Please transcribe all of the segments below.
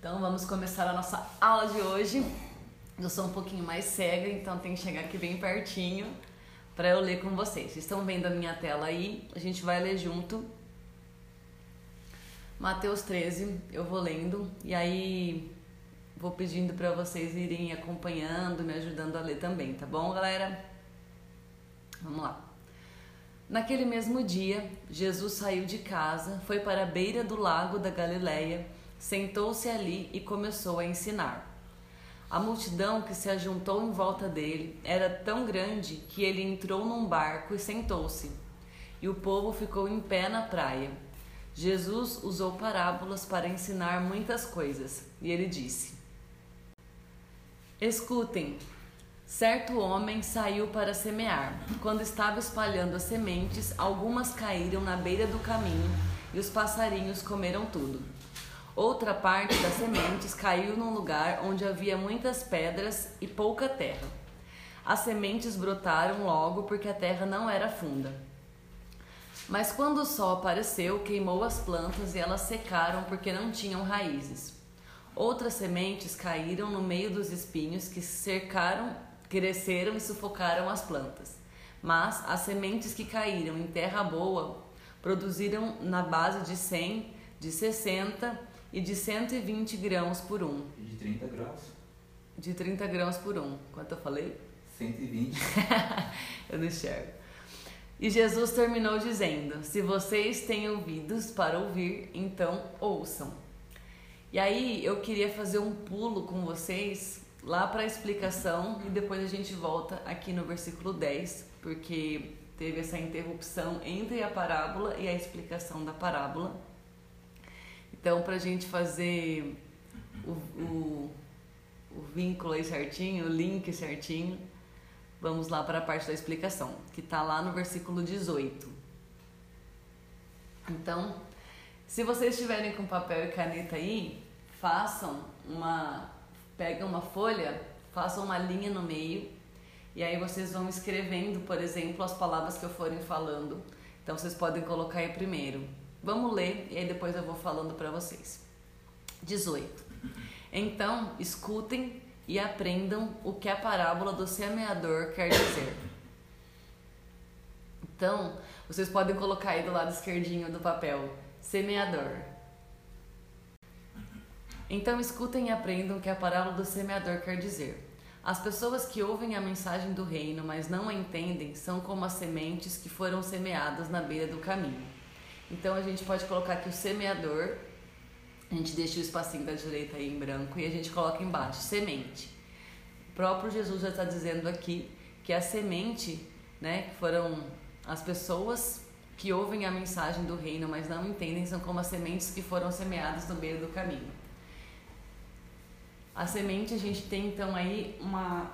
Então vamos começar a nossa aula de hoje. Eu sou um pouquinho mais cega, então tem que chegar aqui bem pertinho para eu ler com vocês. Estão vendo a minha tela aí? A gente vai ler junto. Mateus 13, eu vou lendo e aí vou pedindo para vocês irem acompanhando, me ajudando a ler também, tá bom, galera? Vamos lá. Naquele mesmo dia, Jesus saiu de casa, foi para a beira do lago da Galileia, sentou-se ali e começou a ensinar. A multidão que se ajuntou em volta dele era tão grande que ele entrou num barco e sentou-se. E o povo ficou em pé na praia. Jesus usou parábolas para ensinar muitas coisas, e ele disse: Escutem, Certo homem saiu para semear. Quando estava espalhando as sementes, algumas caíram na beira do caminho e os passarinhos comeram tudo. Outra parte das sementes caiu num lugar onde havia muitas pedras e pouca terra. As sementes brotaram logo porque a terra não era funda. Mas quando o sol apareceu, queimou as plantas e elas secaram porque não tinham raízes. Outras sementes caíram no meio dos espinhos que cercaram cresceram e sufocaram as plantas. Mas as sementes que caíram em terra boa produziram na base de 100, de 60 e de 120 grãos por um. De 30 graus? De 30 grãos por um. Quanto eu falei? 120. eu não enxergo. E Jesus terminou dizendo: Se vocês têm ouvidos para ouvir, então ouçam. E aí eu queria fazer um pulo com vocês lá para a explicação e depois a gente volta aqui no versículo 10, porque teve essa interrupção entre a parábola e a explicação da parábola. Então, para a gente fazer o, o, o vínculo aí certinho, o link certinho, vamos lá para a parte da explicação, que está lá no versículo 18. Então, se vocês estiverem com papel e caneta aí, façam uma pega uma folha, faça uma linha no meio e aí vocês vão escrevendo, por exemplo, as palavras que eu forem falando. Então vocês podem colocar aí primeiro. Vamos ler e aí depois eu vou falando para vocês. 18. Então, escutem e aprendam o que a parábola do semeador quer dizer. Então, vocês podem colocar aí do lado esquerdinho do papel, semeador. Então escutem e aprendam o que a parábola do semeador quer dizer. As pessoas que ouvem a mensagem do reino, mas não a entendem, são como as sementes que foram semeadas na beira do caminho. Então a gente pode colocar aqui o semeador, a gente deixa o espacinho da direita aí em branco e a gente coloca embaixo semente. O próprio Jesus já está dizendo aqui que a semente, né, que foram as pessoas que ouvem a mensagem do reino, mas não entendem, são como as sementes que foram semeadas no meio do caminho. A semente a gente tem então aí uma,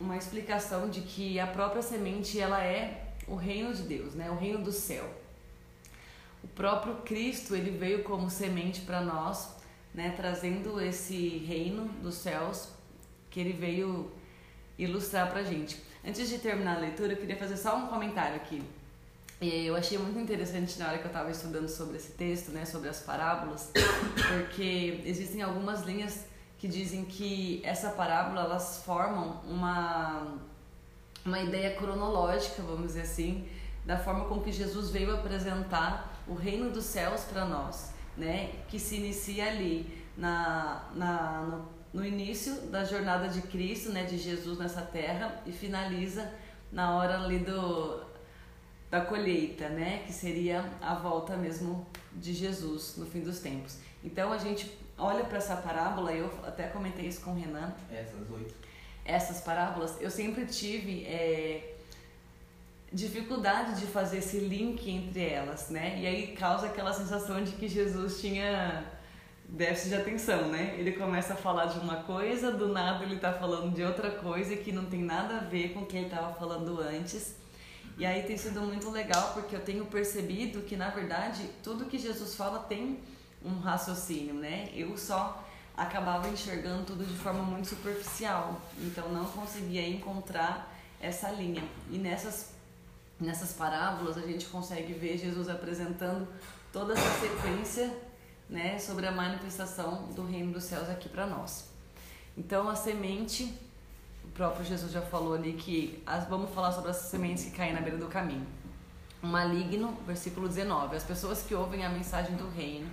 uma explicação de que a própria semente ela é o reino de Deus, né? O reino do céu. O próprio Cristo ele veio como semente para nós, né? Trazendo esse reino dos céus que ele veio ilustrar para gente. Antes de terminar a leitura, eu queria fazer só um comentário aqui. Eu achei muito interessante na hora que eu estava estudando sobre esse texto, né, sobre as parábolas, porque existem algumas linhas que dizem que essa parábola elas formam uma uma ideia cronológica, vamos dizer assim, da forma com que Jesus veio apresentar o reino dos céus para nós, né? Que se inicia ali na, na no, no início da jornada de Cristo, né? De Jesus nessa terra e finaliza na hora ali do da colheita, né? Que seria a volta mesmo de Jesus no fim dos tempos. Então a gente olha para essa parábola, eu até comentei isso com o Renan. Essas oito. Essas parábolas, eu sempre tive é, dificuldade de fazer esse link entre elas, né? E aí causa aquela sensação de que Jesus tinha déficit de atenção, né? Ele começa a falar de uma coisa, do nada ele tá falando de outra coisa que não tem nada a ver com o que ele estava falando antes. E aí tem sido muito legal porque eu tenho percebido que na verdade tudo que Jesus fala tem um raciocínio, né? Eu só acabava enxergando tudo de forma muito superficial, então não conseguia encontrar essa linha. E nessas nessas parábolas a gente consegue ver Jesus apresentando toda essa sequência né, sobre a manifestação do reino dos céus aqui para nós. Então, a semente, o próprio Jesus já falou ali que as, vamos falar sobre as sementes que caem na beira do caminho. O maligno, versículo 19: As pessoas que ouvem a mensagem do reino,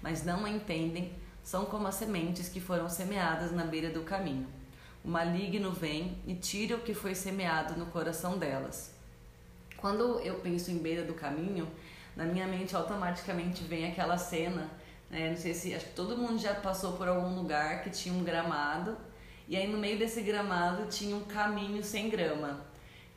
mas não a entendem, são como as sementes que foram semeadas na beira do caminho. O maligno vem e tira o que foi semeado no coração delas. Quando eu penso em beira do caminho, na minha mente automaticamente vem aquela cena, né? não sei se acho que todo mundo já passou por algum lugar que tinha um gramado e aí no meio desse gramado tinha um caminho sem grama,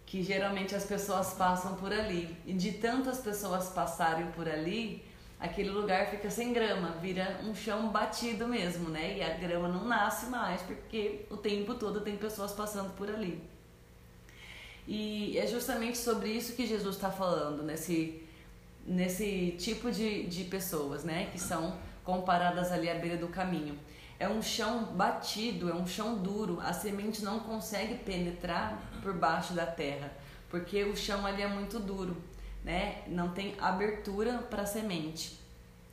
que geralmente as pessoas passam por ali. E de tantas pessoas passarem por ali, aquele lugar fica sem grama, vira um chão batido mesmo, né? E a grama não nasce mais porque o tempo todo tem pessoas passando por ali. E é justamente sobre isso que Jesus está falando nesse, nesse tipo de, de pessoas, né? Que são comparadas ali à beira do caminho. É um chão batido, é um chão duro, a semente não consegue penetrar por baixo da terra, porque o chão ali é muito duro né? Não tem abertura para semente.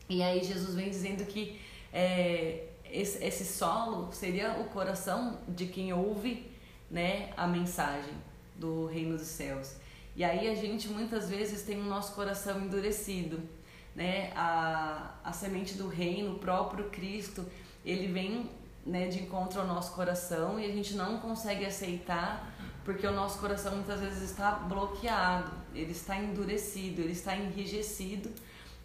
E aí Jesus vem dizendo que é, esse, esse solo seria o coração de quem ouve, né, a mensagem do reino dos céus. E aí a gente muitas vezes tem o nosso coração endurecido, né? A, a semente do reino, o próprio Cristo, ele vem né, de encontro ao nosso coração e a gente não consegue aceitar porque o nosso coração muitas vezes está bloqueado, ele está endurecido, ele está enrijecido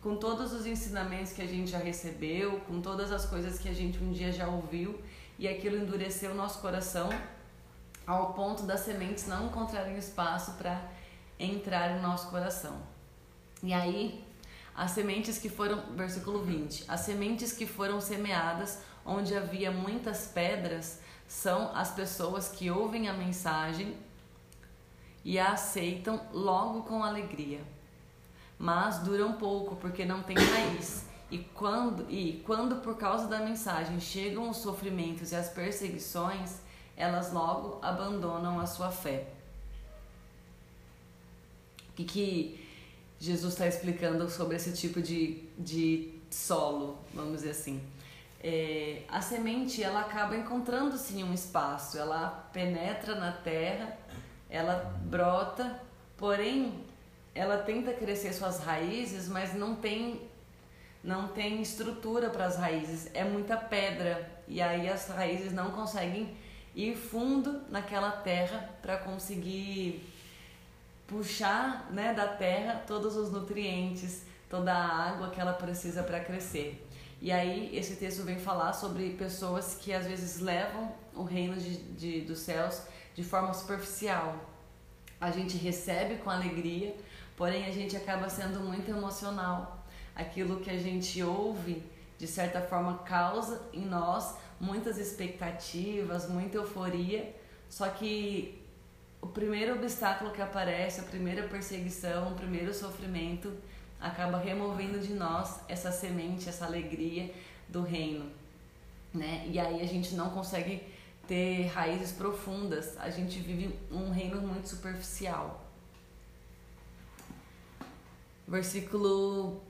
com todos os ensinamentos que a gente já recebeu, com todas as coisas que a gente um dia já ouviu e aquilo endureceu o nosso coração ao ponto das sementes não encontrarem espaço para entrar no nosso coração. E aí, as sementes que foram, versículo 20, as sementes que foram semeadas onde havia muitas pedras, são as pessoas que ouvem a mensagem e a aceitam logo com alegria. Mas duram pouco porque não tem raiz. E quando, e quando por causa da mensagem chegam os sofrimentos e as perseguições, elas logo abandonam a sua fé. O que, que Jesus está explicando sobre esse tipo de, de solo, vamos dizer assim? é, a semente ela acaba encontrando sim um espaço, ela penetra na terra, ela brota, porém ela tenta crescer suas raízes, mas não tem não tem estrutura para as raízes, é muita pedra e aí as raízes não conseguem ir fundo naquela terra para conseguir puxar né, da terra todos os nutrientes, toda a água que ela precisa para crescer. E aí esse texto vem falar sobre pessoas que às vezes levam o reino de, de, dos céus de forma superficial. A gente recebe com alegria, porém a gente acaba sendo muito emocional. Aquilo que a gente ouve, de certa forma, causa em nós muitas expectativas, muita euforia, só que o primeiro obstáculo que aparece, a primeira perseguição, o primeiro sofrimento acaba removendo de nós essa semente, essa alegria do reino, né? E aí a gente não consegue ter raízes profundas, a gente vive um reino muito superficial. Versículo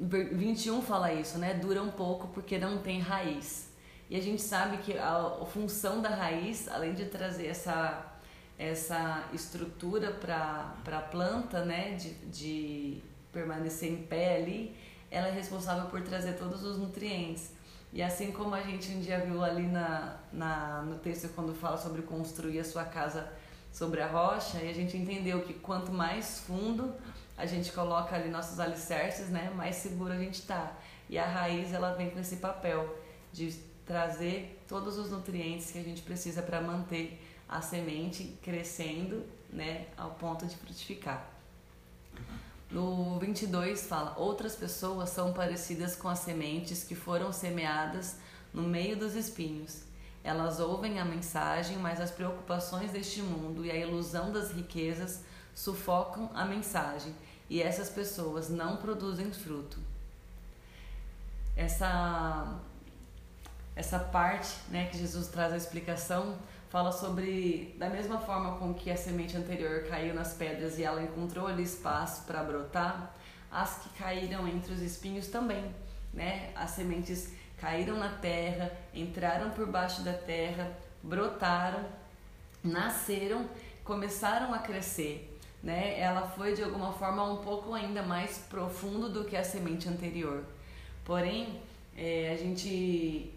21 fala isso, né? Dura um pouco porque não tem raiz. E a gente sabe que a, a função da raiz, além de trazer essa, essa estrutura para a planta, né? de, de permanecer em pé ali, ela é responsável por trazer todos os nutrientes. E assim como a gente um dia viu ali na, na, no texto quando fala sobre construir a sua casa sobre a rocha, e a gente entendeu que quanto mais fundo a gente coloca ali nossos alicerces, né, mais seguro a gente está. E a raiz ela vem com esse papel de trazer todos os nutrientes que a gente precisa para manter a semente crescendo, né, ao ponto de frutificar. No 22 fala: Outras pessoas são parecidas com as sementes que foram semeadas no meio dos espinhos. Elas ouvem a mensagem, mas as preocupações deste mundo e a ilusão das riquezas sufocam a mensagem, e essas pessoas não produzem fruto. Essa essa parte, né, que Jesus traz a explicação fala sobre da mesma forma com que a semente anterior caiu nas pedras e ela encontrou ali espaço para brotar, as que caíram entre os espinhos também. né? As sementes caíram na terra, entraram por baixo da terra, brotaram, nasceram, começaram a crescer, né? Ela foi de alguma forma um pouco ainda mais profundo do que a semente anterior. Porém, é, a gente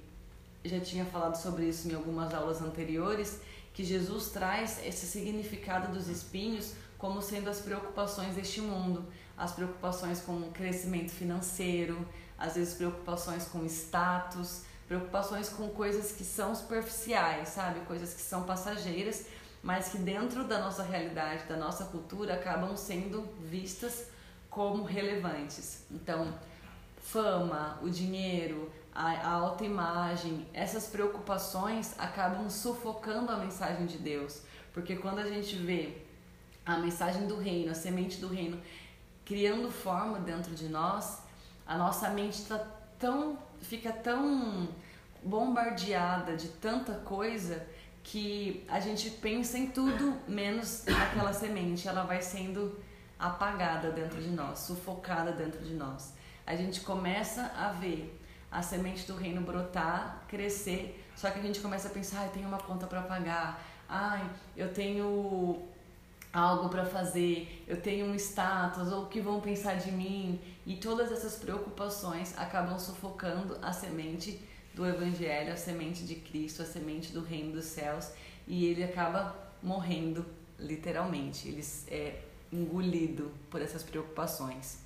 já tinha falado sobre isso em algumas aulas anteriores, que Jesus traz esse significado dos espinhos como sendo as preocupações deste mundo, as preocupações com o crescimento financeiro, às vezes preocupações com status, preocupações com coisas que são superficiais, sabe? Coisas que são passageiras, mas que dentro da nossa realidade, da nossa cultura, acabam sendo vistas como relevantes. Então, fama, o dinheiro, a, a autoimagem, essas preocupações acabam sufocando a mensagem de Deus. Porque quando a gente vê a mensagem do reino, a semente do reino criando forma dentro de nós, a nossa mente tá tão, fica tão bombardeada de tanta coisa que a gente pensa em tudo menos naquela semente. Ela vai sendo apagada dentro de nós, sufocada dentro de nós. A gente começa a ver a semente do reino brotar, crescer, só que a gente começa a pensar, eu tenho uma conta para pagar, ai, eu tenho algo para fazer, eu tenho um status, ou o que vão pensar de mim, e todas essas preocupações acabam sufocando a semente do evangelho, a semente de Cristo, a semente do reino dos céus, e ele acaba morrendo literalmente, ele é engolido por essas preocupações.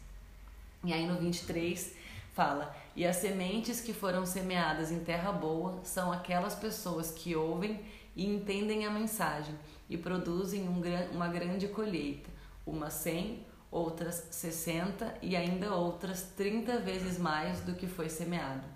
E aí no 23 fala: E as sementes que foram semeadas em terra boa são aquelas pessoas que ouvem e entendem a mensagem e produzem um, uma grande colheita, uma 100, outras 60 e ainda outras 30 vezes mais do que foi semeado.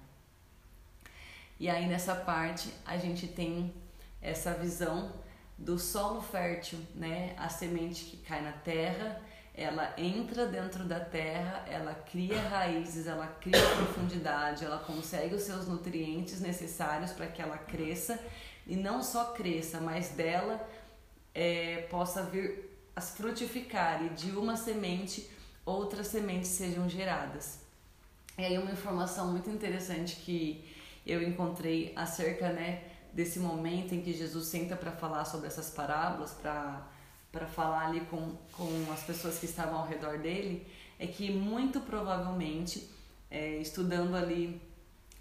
E aí nessa parte a gente tem essa visão do solo fértil, né? A semente que cai na terra ela entra dentro da terra, ela cria raízes, ela cria profundidade, ela consegue os seus nutrientes necessários para que ela cresça e não só cresça, mas dela é, possa vir a frutificar e de uma semente outras sementes sejam geradas. E aí uma informação muito interessante que eu encontrei acerca né, desse momento em que Jesus senta para falar sobre essas parábolas, para para falar ali com, com as pessoas que estavam ao redor dele, é que muito provavelmente, é, estudando ali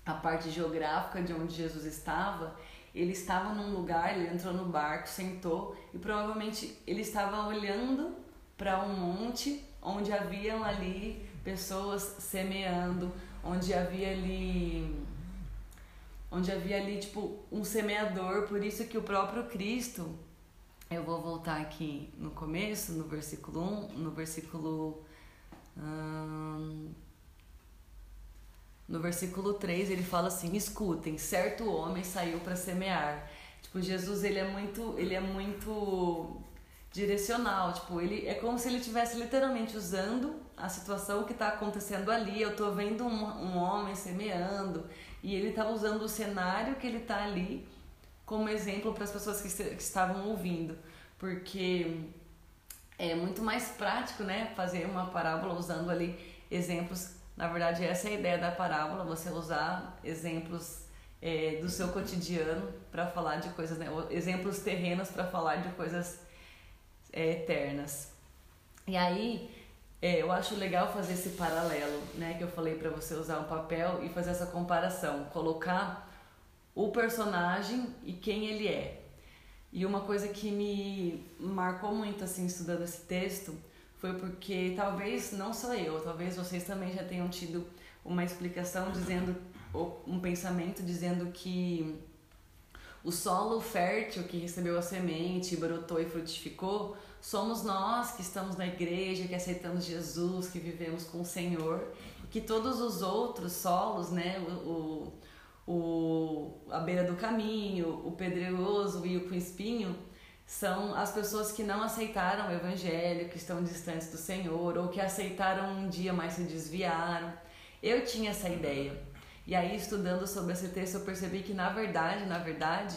a parte geográfica de onde Jesus estava, ele estava num lugar, ele entrou no barco, sentou e provavelmente ele estava olhando para um monte onde haviam ali pessoas semeando, onde havia ali onde havia ali tipo um semeador, por isso que o próprio Cristo eu vou voltar aqui no começo, no versículo 1, no versículo. Hum, no versículo 3 ele fala assim: escutem, certo homem saiu para semear. Tipo, Jesus ele é muito, ele é muito direcional, tipo, ele é como se ele estivesse literalmente usando a situação que está acontecendo ali. Eu estou vendo um, um homem semeando e ele está usando o cenário que ele está ali como exemplo para as pessoas que, que estavam ouvindo, porque é muito mais prático, né, fazer uma parábola usando ali exemplos. Na verdade, essa é a ideia da parábola, você usar exemplos é, do seu cotidiano para falar de coisas, né, exemplos terrenos para falar de coisas é, eternas. E aí, é, eu acho legal fazer esse paralelo, né, que eu falei para você usar um papel e fazer essa comparação, colocar o personagem e quem ele é. E uma coisa que me marcou muito assim estudando esse texto foi porque talvez não só eu, talvez vocês também já tenham tido uma explicação dizendo um pensamento dizendo que o solo fértil que recebeu a semente, brotou e frutificou, somos nós que estamos na igreja, que aceitamos Jesus, que vivemos com o Senhor, que todos os outros solos, né, o, o o a beira do caminho, o pedregoso e o com espinho são as pessoas que não aceitaram o evangelho, que estão distantes do Senhor ou que aceitaram um dia mas se desviaram. Eu tinha essa ideia. E aí estudando sobre esse texto eu percebi que na verdade, na verdade,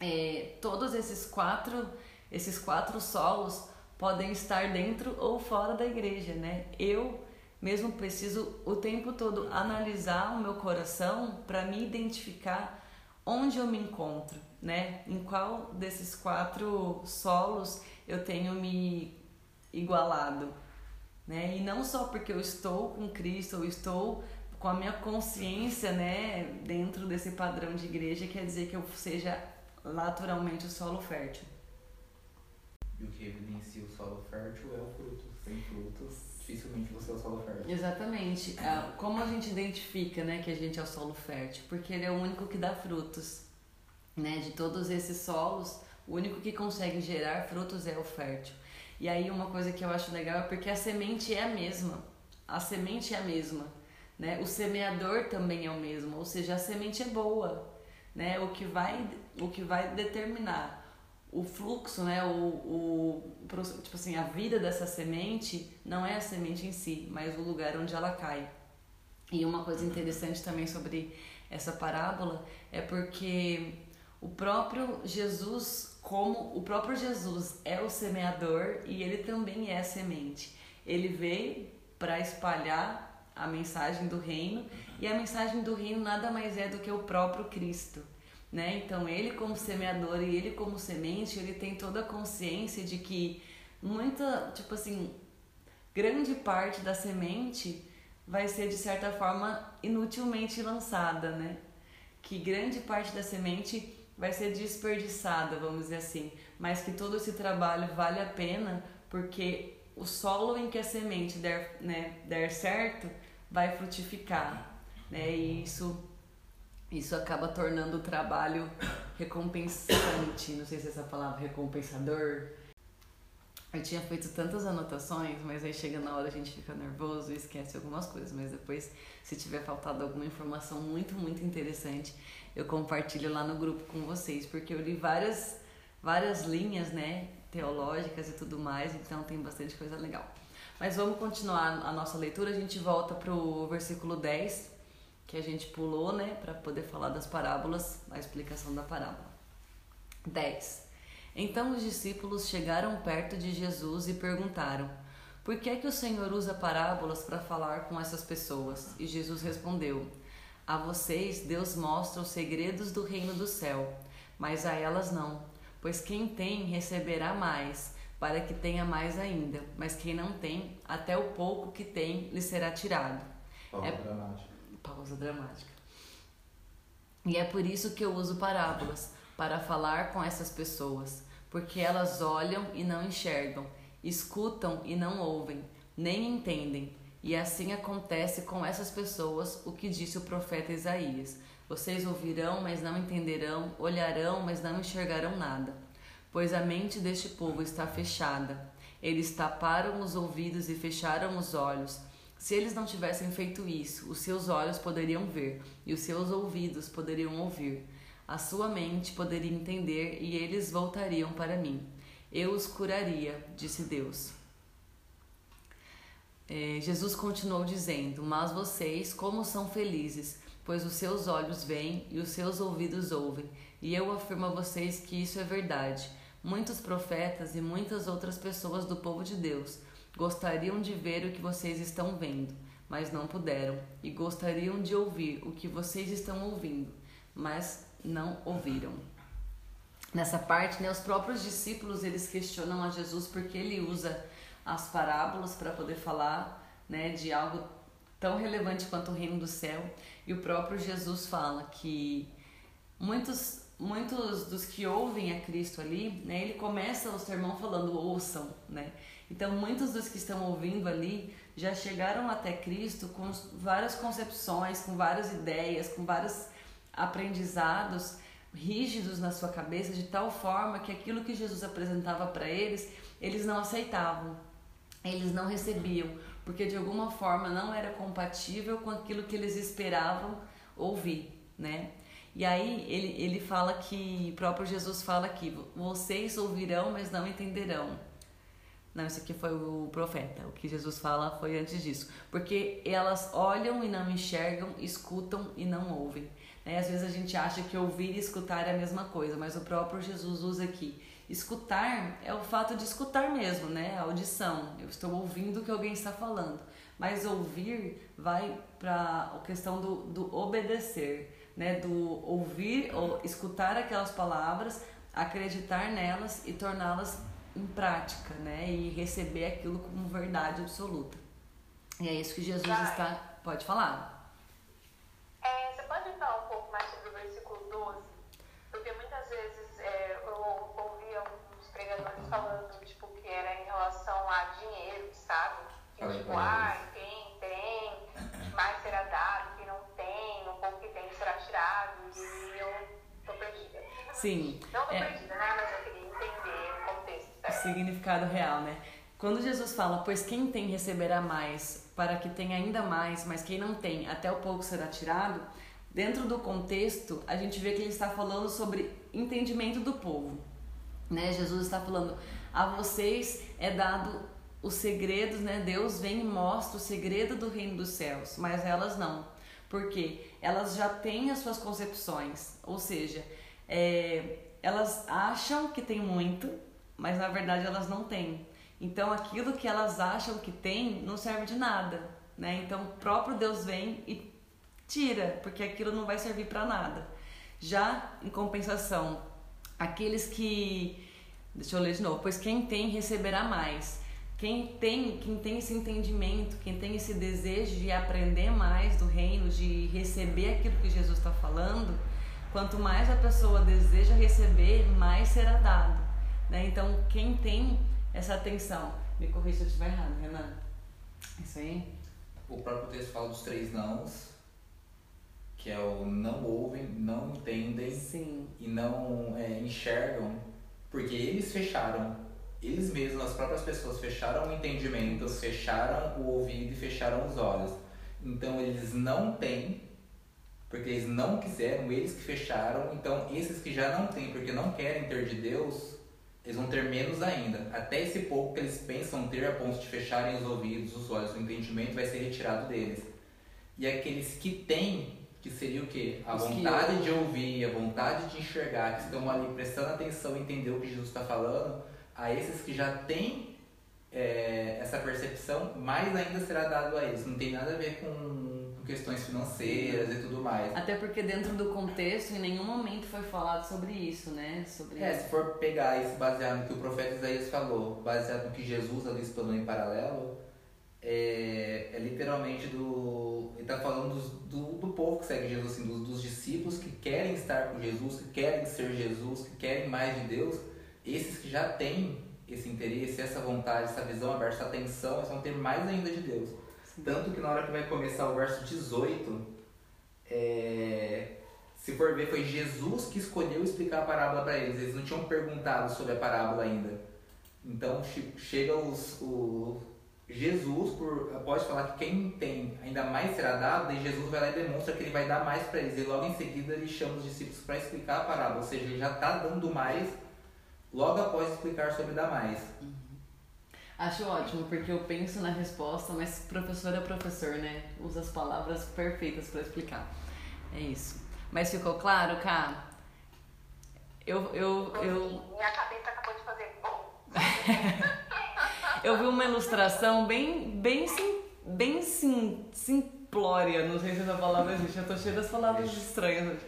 é, todos esses quatro esses quatro solos podem estar dentro ou fora da igreja, né? Eu mesmo preciso o tempo todo analisar o meu coração para me identificar onde eu me encontro, né? Em qual desses quatro solos eu tenho me igualado, né? E não só porque eu estou com Cristo, eu estou com a minha consciência, né, dentro desse padrão de igreja, quer dizer que eu seja naturalmente o solo fértil. E o que evidencia o solo fértil é o fruto. Sem frutos, dificilmente você é o solo fértil. Exatamente. É, como a gente identifica, né, que a gente é o solo fértil? Porque ele é o único que dá frutos, né? De todos esses solos, o único que consegue gerar frutos é o fértil. E aí uma coisa que eu acho legal é porque a semente é a mesma. A semente é a mesma, né? O semeador também é o mesmo, ou seja, a semente é boa, né? O que vai o que vai determinar o fluxo, né, o, o tipo assim, a vida dessa semente não é a semente em si, mas o lugar onde ela cai. E uma coisa interessante também sobre essa parábola é porque o próprio Jesus, como o próprio Jesus é o semeador e ele também é a semente. Ele veio para espalhar a mensagem do reino e a mensagem do reino nada mais é do que o próprio Cristo né? Então ele como semeador e ele como semente, ele tem toda a consciência de que muita, tipo assim, grande parte da semente vai ser de certa forma inutilmente lançada, né? Que grande parte da semente vai ser desperdiçada, vamos dizer assim, mas que todo esse trabalho vale a pena porque o solo em que a semente der, né, der certo vai frutificar, né? E isso isso acaba tornando o trabalho recompensante, não sei se é essa palavra recompensador. Eu tinha feito tantas anotações, mas aí chega na hora a gente fica nervoso e esquece algumas coisas, mas depois se tiver faltado alguma informação muito, muito interessante, eu compartilho lá no grupo com vocês, porque eu li várias várias linhas, né, teológicas e tudo mais, então tem bastante coisa legal. Mas vamos continuar a nossa leitura, a gente volta pro versículo 10 que a gente pulou, né, para poder falar das parábolas, a explicação da parábola. 10. Então os discípulos chegaram perto de Jesus e perguntaram: Por que é que o Senhor usa parábolas para falar com essas pessoas? E Jesus respondeu: A vocês Deus mostra os segredos do reino do céu, mas a elas não, pois quem tem receberá mais, para que tenha mais ainda, mas quem não tem, até o pouco que tem lhe será tirado. é pausa dramática. E é por isso que eu uso parábolas para falar com essas pessoas, porque elas olham e não enxergam, escutam e não ouvem, nem entendem. E assim acontece com essas pessoas o que disse o profeta Isaías: Vocês ouvirão, mas não entenderão, olharão, mas não enxergarão nada. Pois a mente deste povo está fechada. Eles taparam os ouvidos e fecharam os olhos se eles não tivessem feito isso, os seus olhos poderiam ver e os seus ouvidos poderiam ouvir. A sua mente poderia entender e eles voltariam para mim. Eu os curaria, disse Deus. É, Jesus continuou dizendo: Mas vocês, como são felizes, pois os seus olhos veem e os seus ouvidos ouvem. E eu afirmo a vocês que isso é verdade. Muitos profetas e muitas outras pessoas do povo de Deus Gostariam de ver o que vocês estão vendo, mas não puderam, e gostariam de ouvir o que vocês estão ouvindo, mas não ouviram. Nessa parte, né, os próprios discípulos eles questionam a Jesus porque ele usa as parábolas para poder falar, né, de algo tão relevante quanto o reino do céu. E o próprio Jesus fala que muitos muitos dos que ouvem a Cristo ali, né, ele começa o sermão falando ouçam, né? Então, muitos dos que estão ouvindo ali já chegaram até Cristo com várias concepções, com várias ideias, com vários aprendizados rígidos na sua cabeça, de tal forma que aquilo que Jesus apresentava para eles, eles não aceitavam, eles não recebiam, porque de alguma forma não era compatível com aquilo que eles esperavam ouvir, né? E aí ele, ele fala que, o próprio Jesus fala que vocês ouvirão, mas não entenderão. Não, isso aqui foi o profeta. O que Jesus fala foi antes disso. Porque elas olham e não enxergam, escutam e não ouvem. Né? Às vezes a gente acha que ouvir e escutar é a mesma coisa, mas o próprio Jesus usa aqui. Escutar é o fato de escutar mesmo, né? A audição. Eu estou ouvindo o que alguém está falando. Mas ouvir vai para a questão do, do obedecer, né? Do ouvir ou escutar aquelas palavras, acreditar nelas e torná-las em prática, né? E receber aquilo como verdade absoluta. E é isso que Jesus Vai. está. Pode falar. É, você pode falar um pouco mais sobre o versículo 12? Porque muitas vezes é, eu ouvi alguns pregadores falando tipo, que era em relação a dinheiro, sabe? Que tipo, ah, quem tem, mais será dado, Sim. Não tô É. perdida, né? Mas eu queria entender o contexto, o certo? significado real, né? Quando Jesus fala, pois quem tem receberá mais, para que tenha ainda mais, mas quem não tem, até o pouco será tirado, dentro do contexto, a gente vê que ele está falando sobre entendimento do povo. Né? Jesus está falando, a vocês é dado os segredos, né? Deus vem e mostra o segredo do reino dos céus, mas elas não. Porque elas já têm as suas concepções, ou seja, é, elas acham que tem muito, mas na verdade elas não têm. Então aquilo que elas acham que tem não serve de nada, né? Então o próprio Deus vem e tira, porque aquilo não vai servir para nada. Já em compensação, aqueles que Deixa eu ler de novo. Pois quem tem receberá mais. Quem tem, quem tem esse entendimento, quem tem esse desejo de aprender mais do reino, de receber aquilo que Jesus está falando, quanto mais a pessoa deseja receber, mais será dado. Né? Então, quem tem essa atenção, me corrija se eu estiver errado, Renan. Isso aí? O próprio texto fala dos três nãos, que é o não ouvem, não entendem Sim. e não é, enxergam, porque eles fecharam, eles mesmos, as próprias pessoas fecharam o entendimento, fecharam o ouvido e fecharam os olhos. Então eles não têm, porque eles não quiseram, eles que fecharam. Então esses que já não têm, porque não querem ter de Deus, eles vão ter menos ainda. Até esse pouco que eles pensam ter a ponto de fecharem os ouvidos, os olhos, o entendimento vai ser retirado deles. E aqueles que têm, que seria o quê? A Os que vontade ouvem. de ouvir, a vontade de enxergar, que estão ali prestando atenção e entender o que Jesus está falando, a esses que já têm é, essa percepção, mais ainda será dado a eles. Não tem nada a ver com, questões financeiras e tudo mais. Até porque dentro do contexto, em nenhum momento foi falado sobre isso, né? Sobre É, se for pegar isso baseado no que o profeta Isaías falou, baseado no que Jesus ali explanou em paralelo, é, é literalmente do. Ele está falando dos, do, do povo que segue Jesus, assim, dos, dos discípulos que querem estar com Jesus, que querem ser Jesus, que querem mais de Deus. Esses que já têm esse interesse, essa vontade, essa visão aberta, essa atenção, eles vão ter mais ainda de Deus. Tanto que na hora que vai começar o verso 18, é, se for ver, foi Jesus que escolheu explicar a parábola para eles. Eles não tinham perguntado sobre a parábola ainda. Então che- chega os, o Jesus, por, pode falar que quem tem ainda mais será dado, e Jesus vai lá e demonstra que ele vai dar mais para eles. E logo em seguida ele chama os discípulos para explicar a parábola, ou seja, ele já está dando mais logo após explicar sobre dar mais. Acho ótimo, porque eu penso na resposta, mas professor é professor, né? Usa as palavras perfeitas para explicar. É isso. Mas ficou claro, Cá? Eu, eu, eu, Minha cabeça acabou de fazer bom. eu vi uma ilustração bem, bem, sim, bem sim, simplória, não sei se essa palavra existe, eu tô cheia das palavras estranhas hoje.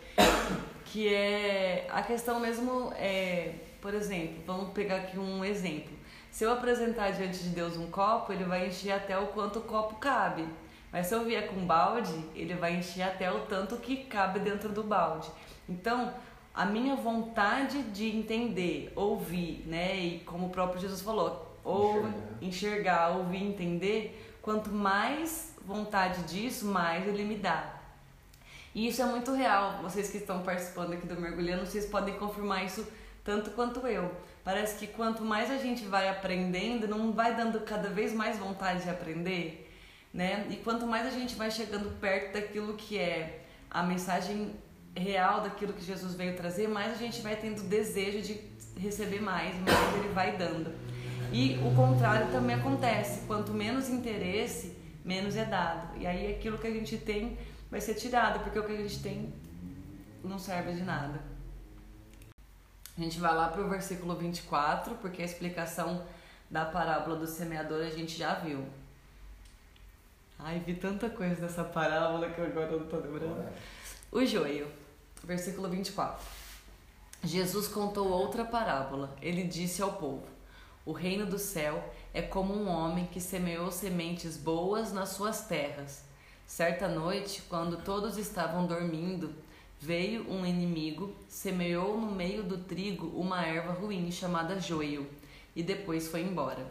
Que é a questão mesmo, é, por exemplo, vamos pegar aqui um exemplo. Se eu apresentar diante de Deus um copo, ele vai encher até o quanto o copo cabe. Mas se eu vier com balde, ele vai encher até o tanto que cabe dentro do balde. Então, a minha vontade de entender, ouvir, né? E como o próprio Jesus falou, ou Enxergar. enxergar, ouvir, entender, quanto mais vontade disso, mais ele me dá. E isso é muito real. Vocês que estão participando aqui do Mergulhando, vocês podem confirmar isso tanto quanto eu. Parece que quanto mais a gente vai aprendendo, não vai dando cada vez mais vontade de aprender, né? E quanto mais a gente vai chegando perto daquilo que é a mensagem real daquilo que Jesus veio trazer, mais a gente vai tendo desejo de receber mais, mais ele vai dando. E o contrário também acontece. Quanto menos interesse, menos é dado. E aí aquilo que a gente tem vai ser tirado, porque o que a gente tem não serve de nada. A gente vai lá para o versículo 24, porque a explicação da parábola do semeador a gente já viu. Ai, vi tanta coisa dessa parábola que agora eu não tô lembrando. O joio, versículo 24. Jesus contou outra parábola. Ele disse ao povo: O reino do céu é como um homem que semeou sementes boas nas suas terras. Certa noite, quando todos estavam dormindo, veio um inimigo, semeou no meio do trigo uma erva ruim chamada joio e depois foi embora.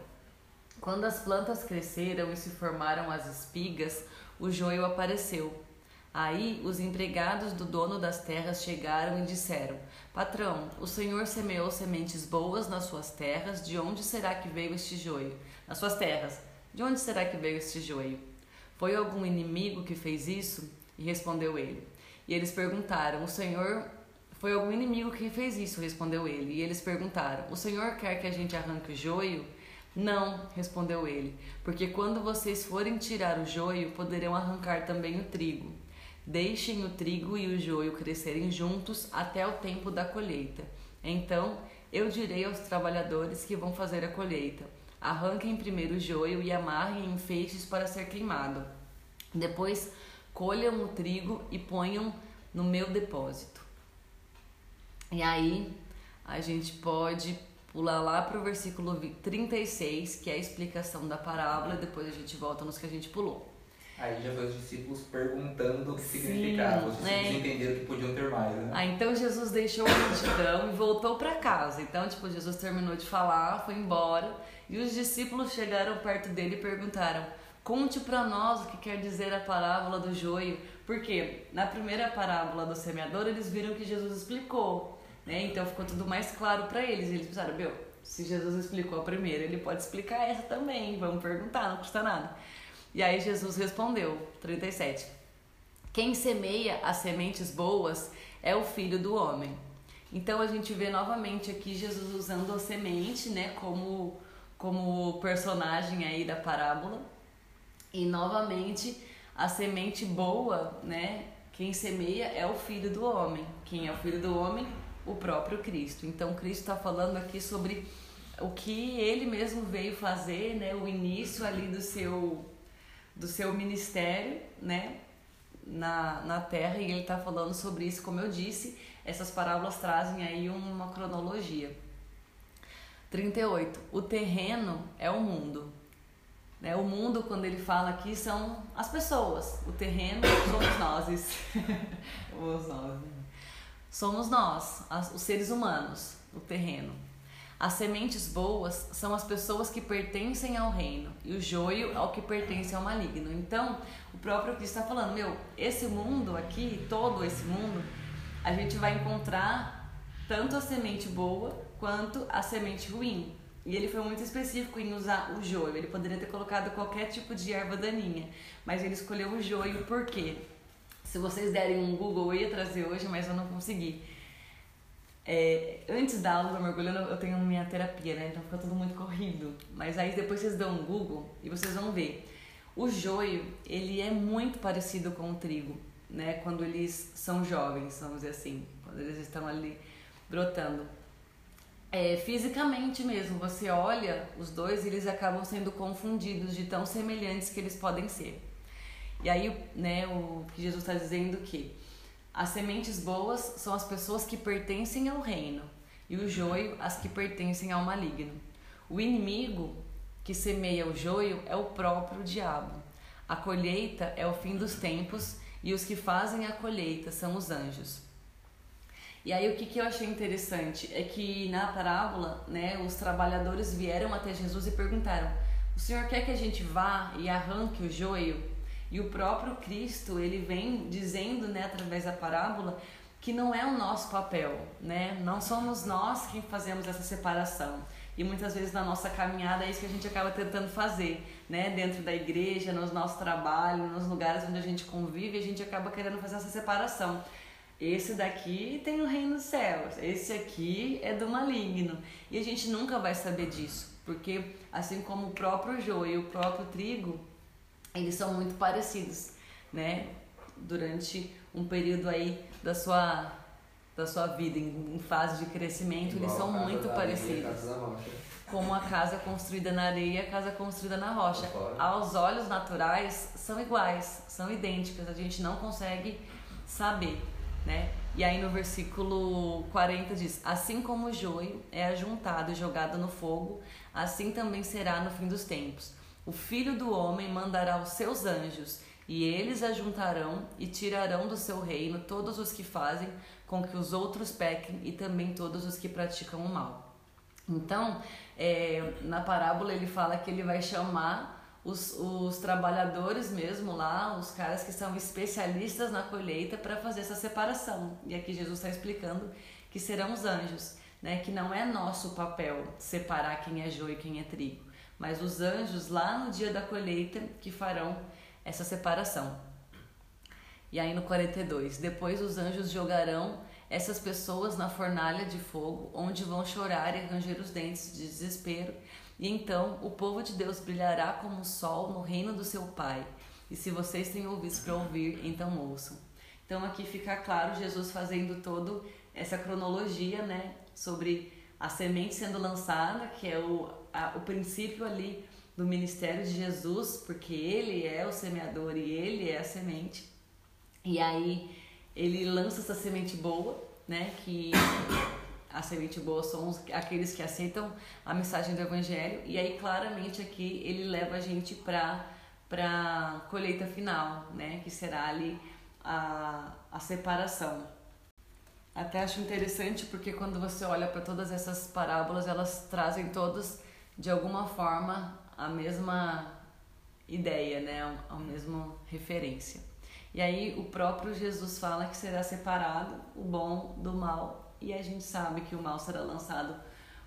Quando as plantas cresceram e se formaram as espigas, o joio apareceu. Aí os empregados do dono das terras chegaram e disseram: Patrão, o senhor semeou sementes boas nas suas terras, de onde será que veio este joio? Nas suas terras, de onde será que veio este joio? Foi algum inimigo que fez isso? E respondeu ele. E eles perguntaram: O senhor. Foi algum inimigo que fez isso? Respondeu ele. E eles perguntaram: O senhor quer que a gente arranque o joio? Não, respondeu ele, porque quando vocês forem tirar o joio, poderão arrancar também o trigo. Deixem o trigo e o joio crescerem juntos até o tempo da colheita. Então eu direi aos trabalhadores que vão fazer a colheita: arranquem primeiro o joio e amarrem em feixes para ser queimado. Depois colham o trigo e ponham no meu depósito. E aí a gente pode pular lá para o versículo 36, que é a explicação da parábola, e depois a gente volta nos que a gente pulou. Aí já veio os discípulos perguntando o que Sim, significava. Os discípulos né? entenderam que podiam ter mais, né? Ah, então Jesus deixou a multidão e voltou para casa. Então, tipo, Jesus terminou de falar, foi embora, e os discípulos chegaram perto dele e perguntaram: Conte para nós o que quer dizer a parábola do joio. Porque na primeira parábola do semeador, eles viram que Jesus explicou. Né? Então ficou tudo mais claro para eles. Eles pensaram, meu, se Jesus explicou a primeira, ele pode explicar essa também. Vamos perguntar, não custa nada. E aí Jesus respondeu, 37. Quem semeia as sementes boas é o filho do homem. Então a gente vê novamente aqui Jesus usando a semente, né, como como personagem aí da parábola. E novamente a semente boa, né, quem semeia é o filho do homem. Quem é o filho do homem? o próprio Cristo. Então, Cristo está falando aqui sobre o que ele mesmo veio fazer, né? O início ali do seu do seu ministério, né? Na, na terra e ele está falando sobre isso, como eu disse, essas parábolas trazem aí uma cronologia. 38. O terreno é o mundo. Né? O mundo, quando ele fala aqui, são as pessoas. O terreno somos nós. Os nós. Né? Somos nós, os seres humanos, o terreno. As sementes boas são as pessoas que pertencem ao reino e o joio ao que pertence ao maligno. Então, o próprio Cristo está falando: meu, esse mundo aqui, todo esse mundo, a gente vai encontrar tanto a semente boa quanto a semente ruim. E ele foi muito específico em usar o joio. Ele poderia ter colocado qualquer tipo de erva daninha, mas ele escolheu o joio por quê? Se vocês derem um Google, eu ia trazer hoje, mas eu não consegui. É, antes da aula do mergulhando, eu tenho minha terapia, né? Então fica tudo muito corrido. Mas aí depois vocês dão um Google e vocês vão ver. O joio, ele é muito parecido com o trigo, né? Quando eles são jovens, vamos dizer assim. Quando eles estão ali brotando. É, fisicamente mesmo, você olha os dois e eles acabam sendo confundidos de tão semelhantes que eles podem ser. E aí, né, o que Jesus está dizendo que as sementes boas são as pessoas que pertencem ao reino e o joio as que pertencem ao maligno. O inimigo que semeia o joio é o próprio diabo. A colheita é o fim dos tempos e os que fazem a colheita são os anjos. E aí o que, que eu achei interessante é que na parábola, né, os trabalhadores vieram até Jesus e perguntaram: "O Senhor quer que a gente vá e arranque o joio?" E o próprio Cristo, ele vem dizendo, né, através da parábola, que não é o nosso papel, né? Não somos nós quem fazemos essa separação. E muitas vezes na nossa caminhada é isso que a gente acaba tentando fazer, né? Dentro da igreja, nos nossos trabalhos, nos lugares onde a gente convive, a gente acaba querendo fazer essa separação. Esse daqui tem o reino dos céus, esse aqui é do maligno. E a gente nunca vai saber disso, porque assim como o próprio joio e o próprio trigo, eles são muito parecidos, né? Durante um período aí da sua da sua vida em, em fase de crescimento, Igual eles são muito parecidos. Como a casa construída na areia e a casa construída na rocha. Aos olhos naturais, são iguais, são idênticas, a gente não consegue saber, né? E aí no versículo 40 diz: Assim como o joio é ajuntado e jogado no fogo, assim também será no fim dos tempos. O filho do homem mandará os seus anjos, e eles ajuntarão e tirarão do seu reino todos os que fazem com que os outros pequem e também todos os que praticam o mal. Então, é, na parábola ele fala que ele vai chamar os, os trabalhadores mesmo lá, os caras que são especialistas na colheita para fazer essa separação. E aqui Jesus está explicando que serão os anjos, né? Que não é nosso papel separar quem é joio e quem é trigo, mas os anjos lá no dia da colheita que farão essa separação. E aí no 42, depois os anjos jogarão essas pessoas na fornalha de fogo, onde vão chorar e ranger os dentes de desespero. E então o povo de Deus brilhará como o sol no reino do seu Pai. E se vocês têm ouvidos para ouvir, então ouçam. Então aqui fica claro Jesus fazendo todo essa cronologia, né, sobre a semente sendo lançada, que é o, a, o princípio ali do ministério de Jesus, porque ele é o semeador e ele é a semente. E aí ele lança essa semente boa, né? Que a semente boa são os, aqueles que aceitam a mensagem do evangelho. E aí claramente aqui ele leva a gente para para colheita final, né? Que será ali a, a separação. Até acho interessante porque quando você olha para todas essas parábolas, elas trazem todas de alguma forma a mesma ideia, né? A mesma referência. E aí o próprio Jesus fala que será separado o bom do mal e a gente sabe que o mal será lançado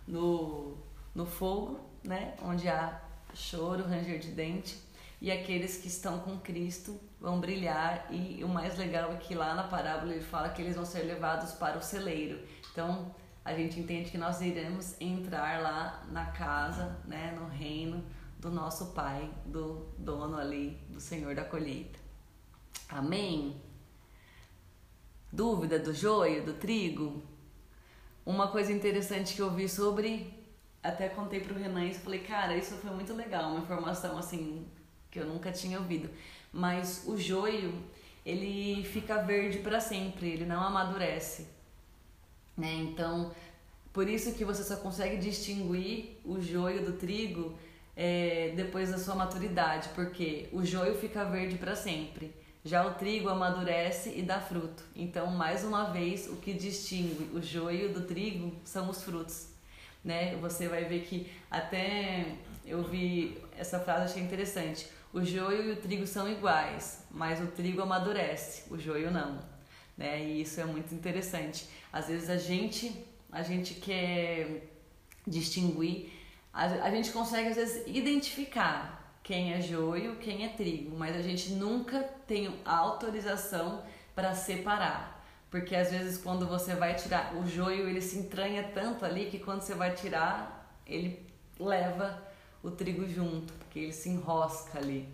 no, no fogo, né? Onde há choro, ranger de dente e aqueles que estão com Cristo vão brilhar e o mais legal é que lá na parábola ele fala que eles vão ser levados para o celeiro. Então a gente entende que nós iremos entrar lá na casa, né, no reino do nosso Pai, do dono ali, do Senhor da colheita. Amém? Dúvida do joio, do trigo? Uma coisa interessante que eu vi sobre, até contei pro Renan e falei, cara, isso foi muito legal, uma informação assim que eu nunca tinha ouvido. Mas o joio, ele fica verde para sempre, ele não amadurece. Né? Então, por isso que você só consegue distinguir o joio do trigo é, depois da sua maturidade, porque o joio fica verde para sempre. Já o trigo amadurece e dá fruto. Então, mais uma vez, o que distingue o joio do trigo são os frutos. Né? Você vai ver que até eu vi essa frase, achei interessante. O joio e o trigo são iguais, mas o trigo amadurece, o joio não. Né? E isso é muito interessante. Às vezes a gente, a gente quer distinguir, a, a gente consegue às vezes identificar quem é joio, quem é trigo, mas a gente nunca tem autorização para separar. Porque às vezes quando você vai tirar o joio, ele se entranha tanto ali que quando você vai tirar, ele leva o trigo junto, porque ele se enrosca ali.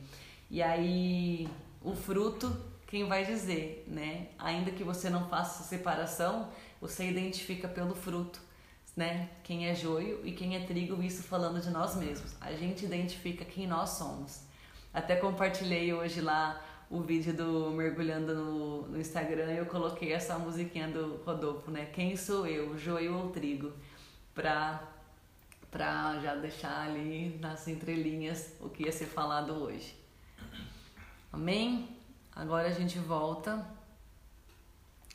E aí o fruto, quem vai dizer, né? Ainda que você não faça separação, você identifica pelo fruto, né? Quem é joio e quem é trigo, isso falando de nós mesmos. A gente identifica quem nós somos. Até compartilhei hoje lá o vídeo do Mergulhando no, no Instagram e eu coloquei essa musiquinha do Rodolfo, né? Quem sou eu, joio ou trigo? Pra, pra já deixar ali nas entrelinhas o que ia ser falado hoje. Amém? Agora a gente volta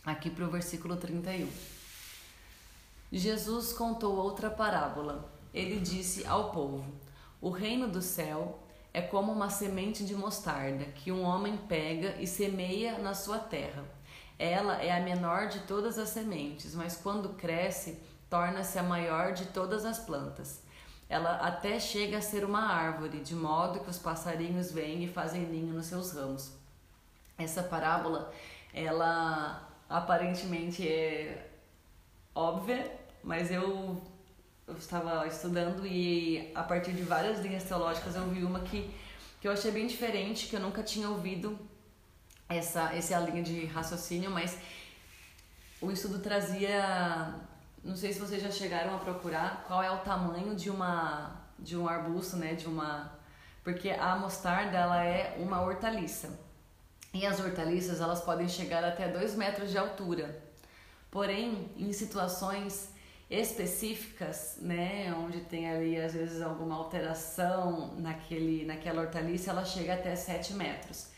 aqui para o versículo 31. Jesus contou outra parábola. Ele disse ao povo: O reino do céu é como uma semente de mostarda que um homem pega e semeia na sua terra. Ela é a menor de todas as sementes, mas quando cresce, torna-se a maior de todas as plantas. Ela até chega a ser uma árvore, de modo que os passarinhos vêm e fazem ninho nos seus ramos. Essa parábola, ela aparentemente é óbvia, mas eu, eu estava estudando e a partir de várias linhas teológicas eu vi uma que, que eu achei bem diferente, que eu nunca tinha ouvido essa, essa linha de raciocínio, mas o estudo trazia, não sei se vocês já chegaram a procurar qual é o tamanho de uma de um arbusto, né, de uma porque a mostarda ela é uma hortaliça. E as hortaliças elas podem chegar até 2 metros de altura. Porém, em situações específicas, né, onde tem ali às vezes alguma alteração naquele, naquela hortaliça, ela chega até 7 metros.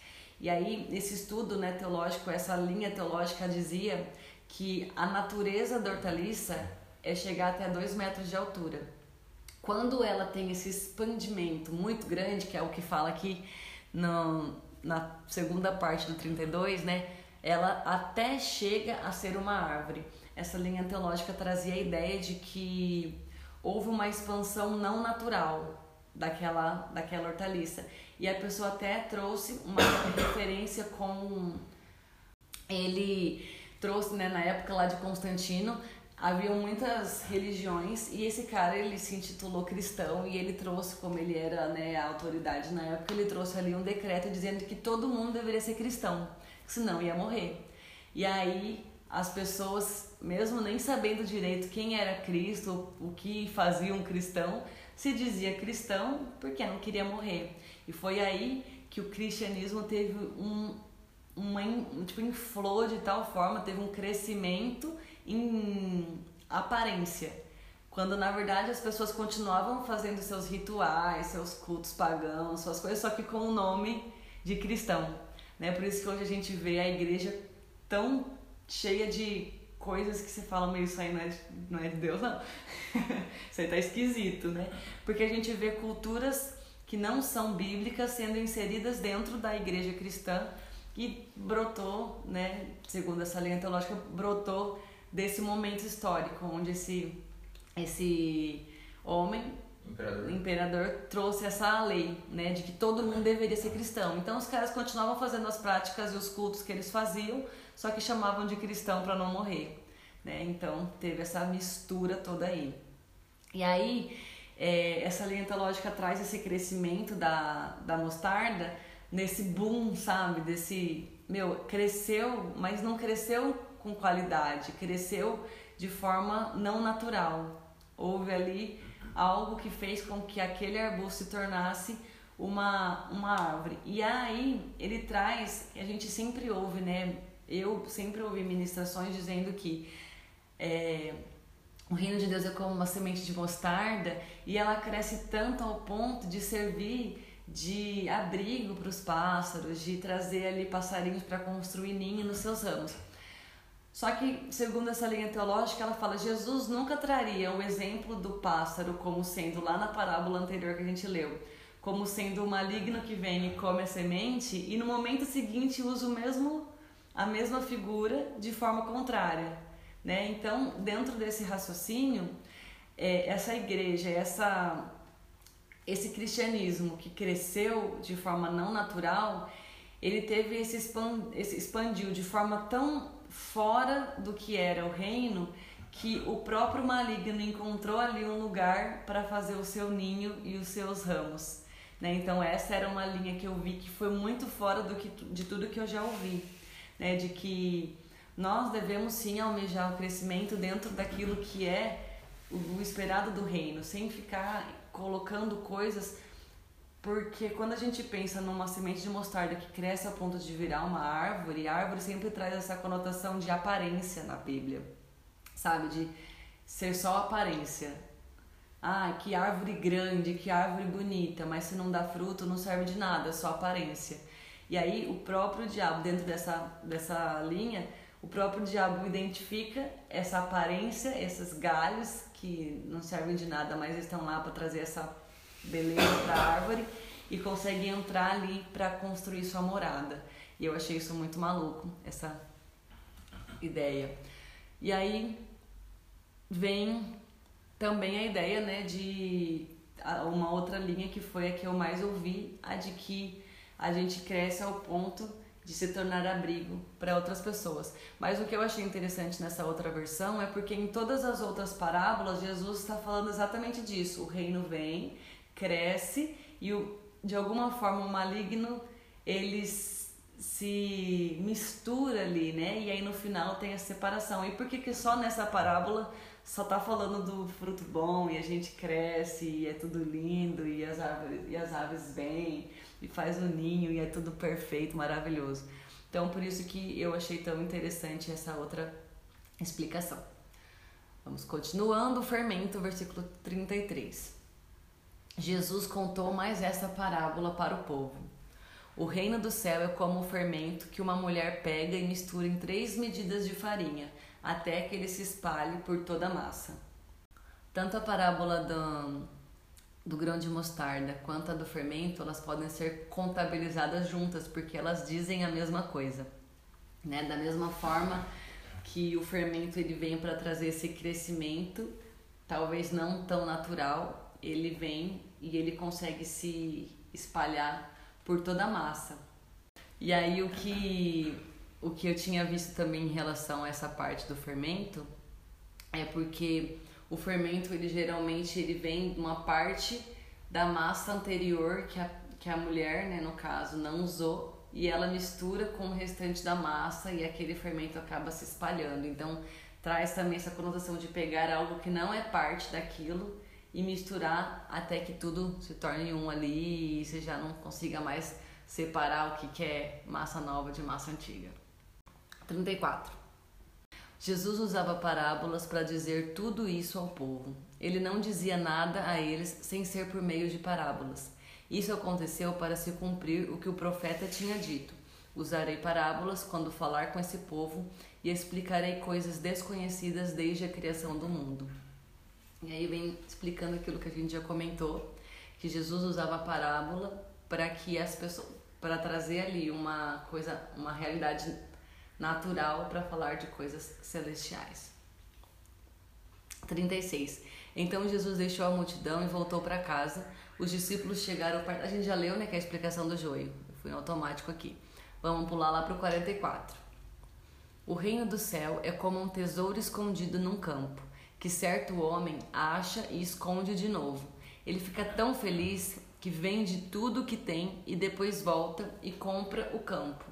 E aí, esse estudo né, teológico, essa linha teológica dizia que a natureza da hortaliça é chegar até 2 metros de altura. Quando ela tem esse expandimento muito grande, que é o que fala aqui no, na segunda parte do 32, né? Ela até chega a ser uma árvore. Essa linha teológica trazia a ideia de que houve uma expansão não natural daquela, daquela hortaliça. E a pessoa até trouxe uma referência com. Ele trouxe, né, na época lá de Constantino, haviam muitas religiões e esse cara ele se intitulou cristão e ele trouxe como ele era né a autoridade na época ele trouxe ali um decreto dizendo que todo mundo deveria ser cristão senão ia morrer e aí as pessoas mesmo nem sabendo direito quem era Cristo o que fazia um cristão se dizia cristão porque não queria morrer e foi aí que o cristianismo teve um uma tipo inflou de tal forma teve um crescimento em aparência, quando na verdade as pessoas continuavam fazendo seus rituais, seus cultos pagãos, suas coisas, só que com o nome de cristão. Né? Por isso que hoje a gente vê a igreja tão cheia de coisas que você fala, meio isso aí não é de, não é de Deus, não. isso aí tá esquisito, né? Porque a gente vê culturas que não são bíblicas sendo inseridas dentro da igreja cristã e brotou, né, segundo essa linha teológica, brotou desse momento histórico onde esse esse homem imperador. imperador trouxe essa lei, né, de que todo mundo deveria ser cristão. Então os caras continuavam fazendo as práticas e os cultos que eles faziam, só que chamavam de cristão para não morrer, né? Então teve essa mistura toda aí. E aí é, essa linha teológica traz esse crescimento da, da mostarda nesse boom, sabe? Desse meu cresceu, mas não cresceu com qualidade, cresceu de forma não natural. Houve ali algo que fez com que aquele arbusto se tornasse uma, uma árvore. E aí ele traz, a gente sempre ouve, né? Eu sempre ouvi ministrações dizendo que é, o reino de Deus é como uma semente de mostarda e ela cresce tanto ao ponto de servir de abrigo para os pássaros, de trazer ali passarinhos para construir ninho nos seus ramos. Só que, segundo essa linha teológica, ela fala: Jesus nunca traria o exemplo do pássaro como sendo, lá na parábola anterior que a gente leu, como sendo o maligno que vem e come a semente, e no momento seguinte usa o mesmo, a mesma figura de forma contrária. Né? Então, dentro desse raciocínio, é, essa igreja, essa, esse cristianismo que cresceu de forma não natural, ele teve esse, expand, esse expandiu de forma tão fora do que era o reino, que o próprio maligno encontrou ali um lugar para fazer o seu ninho e os seus ramos. Né? Então essa era uma linha que eu vi que foi muito fora do que, de tudo que eu já ouvi, né? de que nós devemos sim almejar o crescimento dentro daquilo que é o esperado do reino, sem ficar colocando coisas porque quando a gente pensa numa semente de mostarda que cresce a ponto de virar uma árvore, a árvore sempre traz essa conotação de aparência na Bíblia, sabe? De ser só aparência. Ah, que árvore grande, que árvore bonita, mas se não dá fruto não serve de nada, é só aparência. E aí o próprio diabo, dentro dessa, dessa linha, o próprio diabo identifica essa aparência, esses galhos que não servem de nada, mas estão lá para trazer essa beleza para a árvore e consegue entrar ali para construir sua morada. E eu achei isso muito maluco, essa ideia. E aí vem também a ideia, né, de uma outra linha que foi a que eu mais ouvi, a de que a gente cresce ao ponto de se tornar abrigo para outras pessoas. Mas o que eu achei interessante nessa outra versão é porque em todas as outras parábolas Jesus está falando exatamente disso. O reino vem cresce e o, de alguma forma o maligno ele se mistura ali, né? E aí no final tem a separação. E por que que só nessa parábola só tá falando do fruto bom e a gente cresce e é tudo lindo e as árvores e as aves vêm e faz o ninho e é tudo perfeito, maravilhoso. Então por isso que eu achei tão interessante essa outra explicação. Vamos continuando o fermento, versículo 33. Jesus contou mais essa parábola para o povo. O reino do céu é como o fermento que uma mulher pega e mistura em três medidas de farinha, até que ele se espalhe por toda a massa. Tanto a parábola do, do grão de mostarda quanto a do fermento, elas podem ser contabilizadas juntas, porque elas dizem a mesma coisa. Né? Da mesma forma que o fermento ele vem para trazer esse crescimento, talvez não tão natural, ele vem e ele consegue se espalhar por toda a massa. E aí o que o que eu tinha visto também em relação a essa parte do fermento é porque o fermento ele geralmente ele vem de uma parte da massa anterior que a, que a mulher, né, no caso, não usou e ela mistura com o restante da massa e aquele fermento acaba se espalhando. Então traz também essa conotação de pegar algo que não é parte daquilo e misturar até que tudo se torne um ali e você já não consiga mais separar o que é massa nova de massa antiga. 34. Jesus usava parábolas para dizer tudo isso ao povo. Ele não dizia nada a eles sem ser por meio de parábolas. Isso aconteceu para se cumprir o que o profeta tinha dito. Usarei parábolas quando falar com esse povo e explicarei coisas desconhecidas desde a criação do mundo. E aí vem explicando aquilo que a gente já comentou, que Jesus usava a parábola para que as pessoas para trazer ali uma coisa, uma realidade natural para falar de coisas celestiais. 36. Então Jesus deixou a multidão e voltou para casa. Os discípulos chegaram A gente já leu, né, que é a explicação do joio. Eu fui automático aqui. Vamos pular lá para o 44. O reino do céu é como um tesouro escondido num campo que certo homem acha e esconde de novo. Ele fica tão feliz que vende tudo o que tem e depois volta e compra o campo.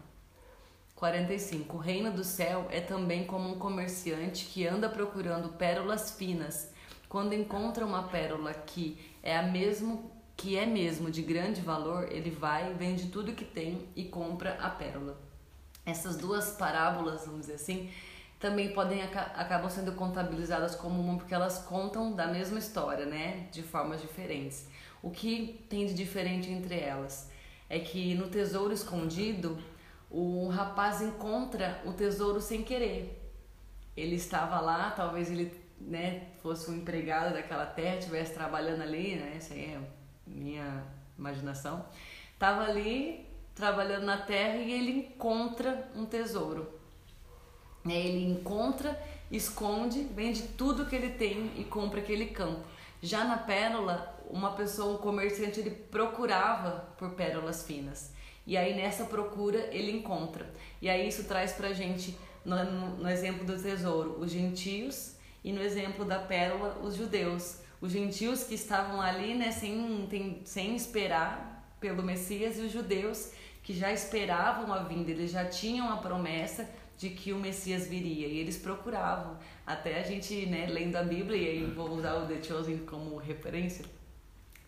45. O reino do céu é também como um comerciante que anda procurando pérolas finas. Quando encontra uma pérola que é a mesmo que é mesmo de grande valor, ele vai, vende tudo que tem e compra a pérola. Essas duas parábolas, vamos dizer assim, também podem acabam sendo contabilizadas como uma porque elas contam da mesma história, né, de formas diferentes. O que tem de diferente entre elas é que no tesouro escondido, o rapaz encontra o tesouro sem querer. Ele estava lá, talvez ele, né, fosse um empregado daquela terra, estivesse trabalhando ali, né, essa aí é minha imaginação. Estava ali trabalhando na terra e ele encontra um tesouro? Ele encontra, esconde, vende tudo que ele tem e compra aquele campo. Já na pérola, uma pessoa, um comerciante, ele procurava por pérolas finas. E aí nessa procura ele encontra. E aí isso traz pra gente, no, no, exemplo do tesouro, os gentios e no exemplo da pérola, os judeus. Os gentios que estavam ali né, sem, tem, sem esperar pelo Messias e os judeus que já esperavam a vinda, eles já tinham a promessa de que o Messias viria e eles procuravam. Até a gente, né, lendo a Bíblia, e aí vou usar o The Chosen como referência,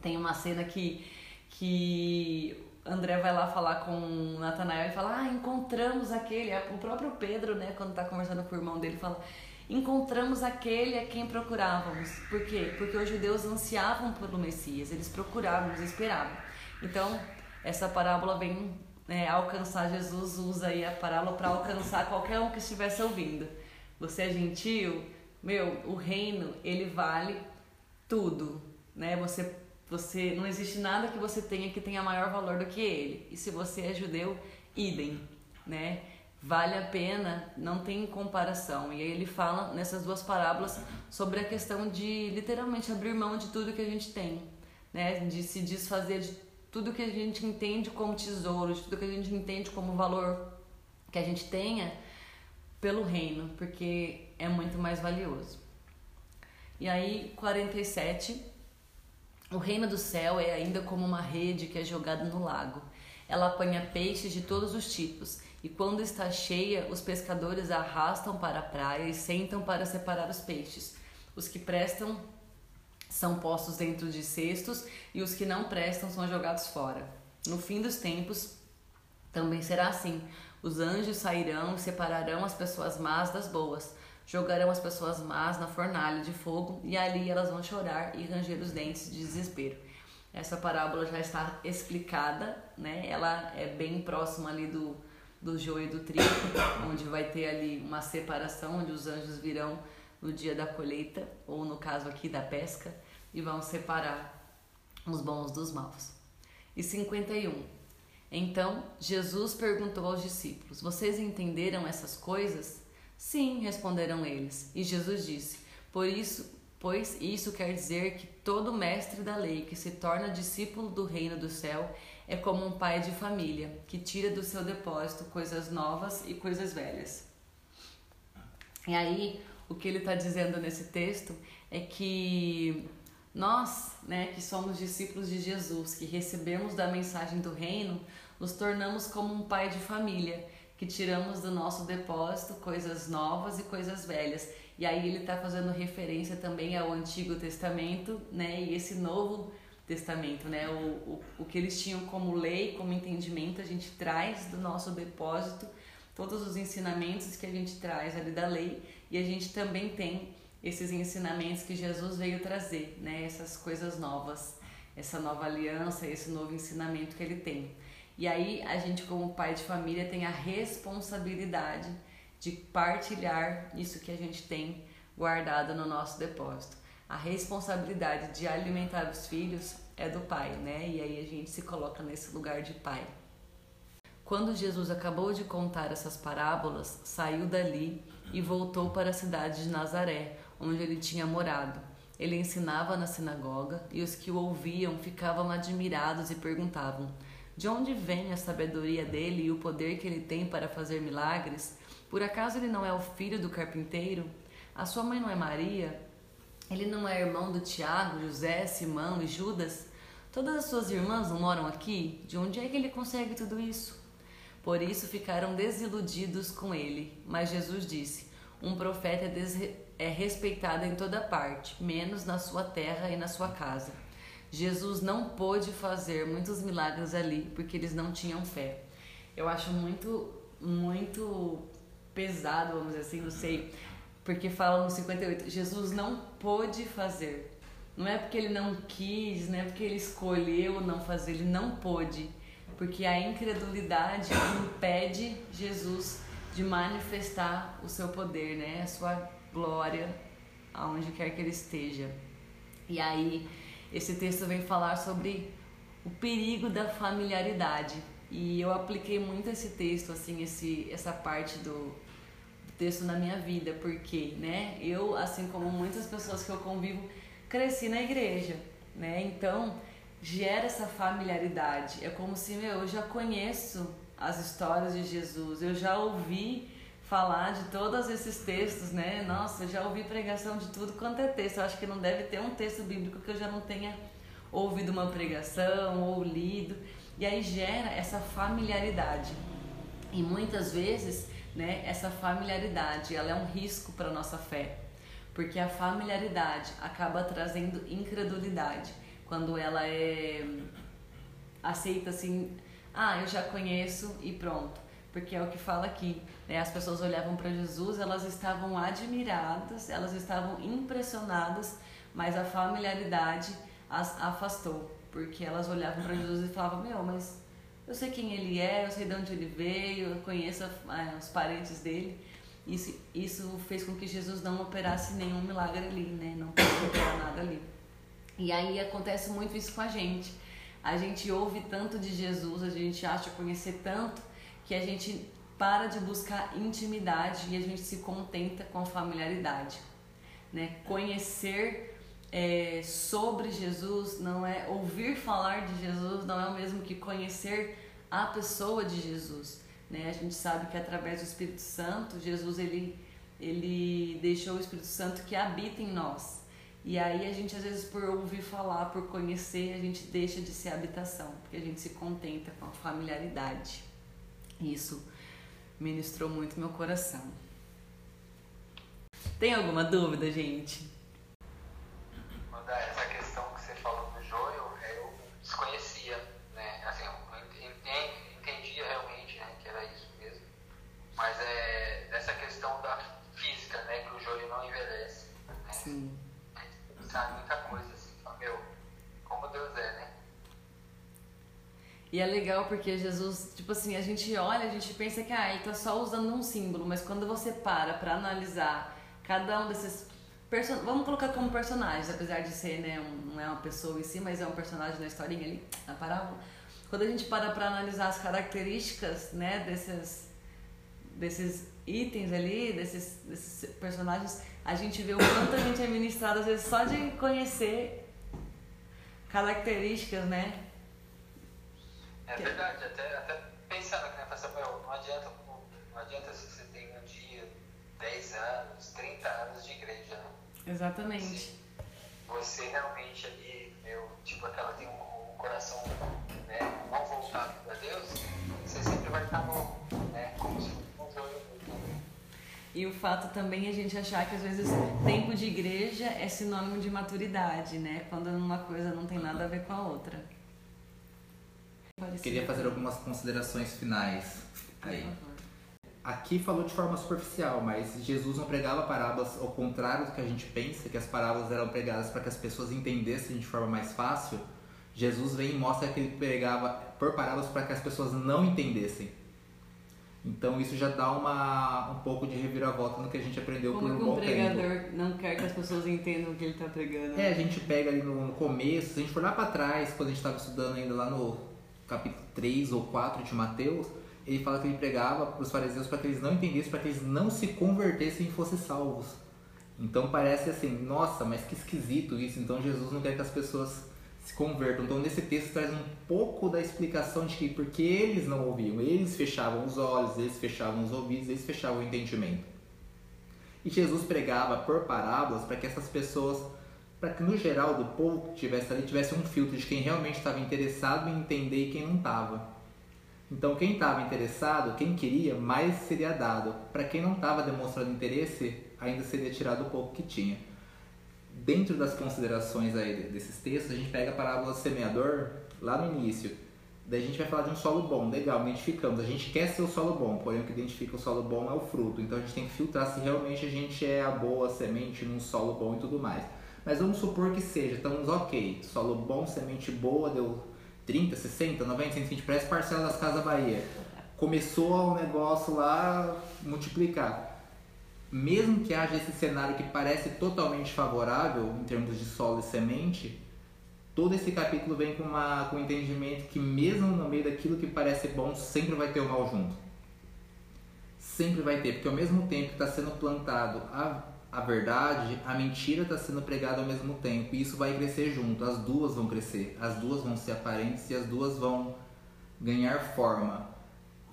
tem uma cena que, que André vai lá falar com Natanael e fala: Ah, encontramos aquele. O próprio Pedro, né, quando está conversando com o irmão dele, fala: Encontramos aquele a quem procurávamos. Por quê? Porque os judeus ansiavam pelo Messias, eles procuravam, eles esperavam. Então, essa parábola vem é, alcançar, Jesus usa aí a parábola para alcançar qualquer um que estivesse ouvindo. Você é gentil? Meu, o reino, ele vale tudo, né? Você, você, não existe nada que você tenha que tenha maior valor do que ele. E se você é judeu, idem, né? Vale a pena, não tem comparação. E aí ele fala nessas duas parábolas sobre a questão de literalmente abrir mão de tudo que a gente tem, né? De se desfazer de tudo que a gente entende como tesouro, tudo que a gente entende como valor que a gente tenha pelo reino, porque é muito mais valioso. E aí, 47, o reino do céu é ainda como uma rede que é jogada no lago. Ela apanha peixes de todos os tipos, e quando está cheia, os pescadores a arrastam para a praia e sentam para separar os peixes. Os que prestam são postos dentro de cestos, e os que não prestam são jogados fora. No fim dos tempos, também será assim. Os anjos sairão e separarão as pessoas más das boas, jogarão as pessoas más na fornalha de fogo, e ali elas vão chorar e ranger os dentes de desespero. Essa parábola já está explicada, né? Ela é bem próxima ali do, do joio e do trigo, onde vai ter ali uma separação, onde os anjos virão no dia da colheita, ou no caso aqui da pesca, e vão separar os bons dos maus. E 51. Então Jesus perguntou aos discípulos: Vocês entenderam essas coisas? Sim, responderam eles. E Jesus disse: Por isso, pois isso quer dizer que todo mestre da lei que se torna discípulo do reino do céu é como um pai de família que tira do seu depósito coisas novas e coisas velhas. E aí, o que ele está dizendo nesse texto é que nós, né, que somos discípulos de Jesus, que recebemos da mensagem do reino, nos tornamos como um pai de família, que tiramos do nosso depósito coisas novas e coisas velhas e aí ele está fazendo referência também ao Antigo Testamento, né? E esse Novo Testamento, né? O, o, o que eles tinham como lei, como entendimento, a gente traz do nosso depósito todos os ensinamentos que a gente traz ali da lei e a gente também tem esses ensinamentos que Jesus veio trazer, né? Essas coisas novas, essa nova aliança, esse novo ensinamento que ele tem. E aí a gente como pai de família tem a responsabilidade de partilhar isso que a gente tem guardado no nosso depósito. A responsabilidade de alimentar os filhos é do pai, né? E aí a gente se coloca nesse lugar de pai. Quando Jesus acabou de contar essas parábolas, saiu dali e voltou para a cidade de Nazaré, onde ele tinha morado. Ele ensinava na sinagoga e os que o ouviam ficavam admirados e perguntavam: De onde vem a sabedoria dele e o poder que ele tem para fazer milagres? Por acaso ele não é o filho do carpinteiro? A sua mãe não é Maria? Ele não é irmão do Tiago, José, Simão e Judas? Todas as suas irmãs não moram aqui? De onde é que ele consegue tudo isso? Por isso ficaram desiludidos com ele. Mas Jesus disse: Um profeta é, é respeitado em toda parte, menos na sua terra e na sua casa. Jesus não pôde fazer muitos milagres ali porque eles não tinham fé. Eu acho muito, muito pesado, vamos dizer assim, não sei, porque fala no 58, Jesus não pôde fazer. Não é porque ele não quis, não é porque ele escolheu não fazer, ele não pôde. Porque a incredulidade impede Jesus de manifestar o seu poder, né? A sua glória aonde quer que ele esteja. E aí, esse texto vem falar sobre o perigo da familiaridade. E eu apliquei muito esse texto, assim, esse, essa parte do, texto na minha vida, porque, né, eu, assim como muitas pessoas que eu convivo, cresci na igreja, né, então gera essa familiaridade, é como se, meu, eu já conheço as histórias de Jesus, eu já ouvi falar de todos esses textos, né, nossa, eu já ouvi pregação de tudo quanto é texto, eu acho que não deve ter um texto bíblico que eu já não tenha ouvido uma pregação ou lido, e aí gera essa familiaridade, e muitas vezes né? Essa familiaridade, ela é um risco para nossa fé, porque a familiaridade acaba trazendo incredulidade. Quando ela é aceita assim, ah, eu já conheço e pronto, porque é o que fala aqui, né? As pessoas olhavam para Jesus, elas estavam admiradas, elas estavam impressionadas, mas a familiaridade as afastou, porque elas olhavam para Jesus e falavam, meu, mas eu sei quem ele é, eu sei de onde ele veio, eu conheço os parentes dele. Isso, isso fez com que Jesus não operasse nenhum milagre ali, né? Não pôde operar nada ali. E aí acontece muito isso com a gente. A gente ouve tanto de Jesus, a gente acha conhecer tanto, que a gente para de buscar intimidade e a gente se contenta com a familiaridade. Né? Conhecer é, sobre Jesus, não é ouvir falar de Jesus, não é o mesmo que conhecer a pessoa de Jesus. Né? A gente sabe que através do Espírito Santo, Jesus ele, ele deixou o Espírito Santo que habita em nós. E aí a gente, às vezes, por ouvir falar, por conhecer, a gente deixa de ser habitação, porque a gente se contenta com a familiaridade. Isso ministrou muito meu coração. Tem alguma dúvida, gente? Essa questão que você falou do joio, eu desconhecia, né? Assim, eu entendia realmente né, que era isso mesmo. Mas é dessa questão da física, né? Que o joio não envelhece. Né? Sim sabe muita coisa, assim, fala, meu, como Deus é, né? E é legal porque Jesus, tipo assim, a gente olha, a gente pensa que ah, ele tá só usando um símbolo, mas quando você para para analisar cada um desses person... vamos colocar como personagens, apesar de ser, né, um, não é uma pessoa em si, mas é um personagem na historinha ali, na parábola. Quando a gente para para analisar as características, né, desses desses itens ali, desses, desses personagens, a gente vê o quanto a gente é ministrado, às vezes, só de conhecer características, né? É verdade, até, até pensando aqui, né, não adianta, não adianta se você tem um dia, 10 anos, 30 anos de igreja, né? Exatamente. Se você realmente ali, meu, tipo, aquela tem um, um coração né, não voltado para Deus, você sempre vai estar novo, né? Como se e o fato também é a gente achar que às vezes tempo de igreja é sinônimo de maturidade, né? Quando uma coisa não tem nada a ver com a outra. Queria fazer algumas considerações finais aí. Aqui falou de forma superficial, mas Jesus não pregava parábolas ao contrário do que a gente pensa, que as parábolas eram pregadas para que as pessoas entendessem de forma mais fácil. Jesus vem e mostra que ele pregava por parábolas para que as pessoas não entendessem. Então isso já dá uma, um pouco de reviravolta no que a gente aprendeu Como por um bom um pregador tempo. não quer que as pessoas entendam o que ele está pregando? É, a gente pega ali no, começo, se a gente for lá para trás, quando a gente estava estudando ainda lá no capítulo 3 ou 4 de Mateus, ele fala que ele pregava para os fariseus para que eles não entendessem, para que eles não se convertessem e fossem salvos. Então parece assim, nossa, mas que esquisito isso. Então Jesus não quer que as pessoas se convertam. Então, nesse texto traz um pouco da explicação de que porque eles não ouviam, eles fechavam os olhos, eles fechavam os ouvidos, eles fechavam o entendimento. E Jesus pregava por parábolas para que essas pessoas, para que no geral do povo que tivesse ali, tivesse um filtro de quem realmente estava interessado em entender e quem não estava. Então, quem estava interessado, quem queria, mais seria dado. Para quem não estava demonstrando interesse, ainda seria tirado o pouco que tinha dentro das considerações aí desses textos, a gente pega a parábola do semeador lá no início. Daí a gente vai falar de um solo bom, legal, identificamos. A gente quer ser o solo bom, porém o que identifica o solo bom é o fruto. Então a gente tem que filtrar se realmente a gente é a boa semente num solo bom e tudo mais. Mas vamos supor que seja, estamos ok, solo bom, semente boa, deu 30, 60, 90, 120, parece parcela das Casas Bahia. Começou o negócio lá multiplicar mesmo que haja esse cenário que parece totalmente favorável em termos de solo e semente, todo esse capítulo vem com, uma, com um entendimento que mesmo no meio daquilo que parece bom, sempre vai ter o mal junto. Sempre vai ter, porque ao mesmo tempo que está sendo plantado a, a verdade, a mentira está sendo pregada ao mesmo tempo. E isso vai crescer junto, as duas vão crescer, as duas vão ser aparentes e as duas vão ganhar forma.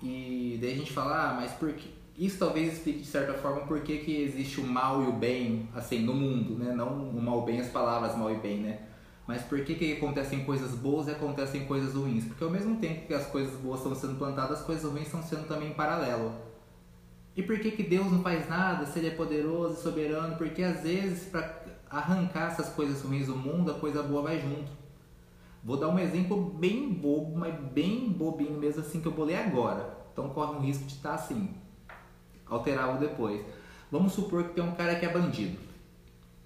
E daí a gente fala, ah, mas por que isso talvez explique de certa forma por que, que existe o mal e o bem, assim, no mundo, né? Não o mal bem, as palavras mal e bem, né? Mas por que, que acontecem coisas boas e acontecem coisas ruins? Porque ao mesmo tempo que as coisas boas estão sendo plantadas, as coisas ruins estão sendo também em paralelo. E por que, que Deus não faz nada se Ele é poderoso e soberano? Porque às vezes, para arrancar essas coisas ruins do mundo, a coisa boa vai junto. Vou dar um exemplo bem bobo, mas bem bobinho mesmo, assim, que eu vou ler agora. Então corre um risco de estar assim alterava depois. Vamos supor que tem um cara que é bandido.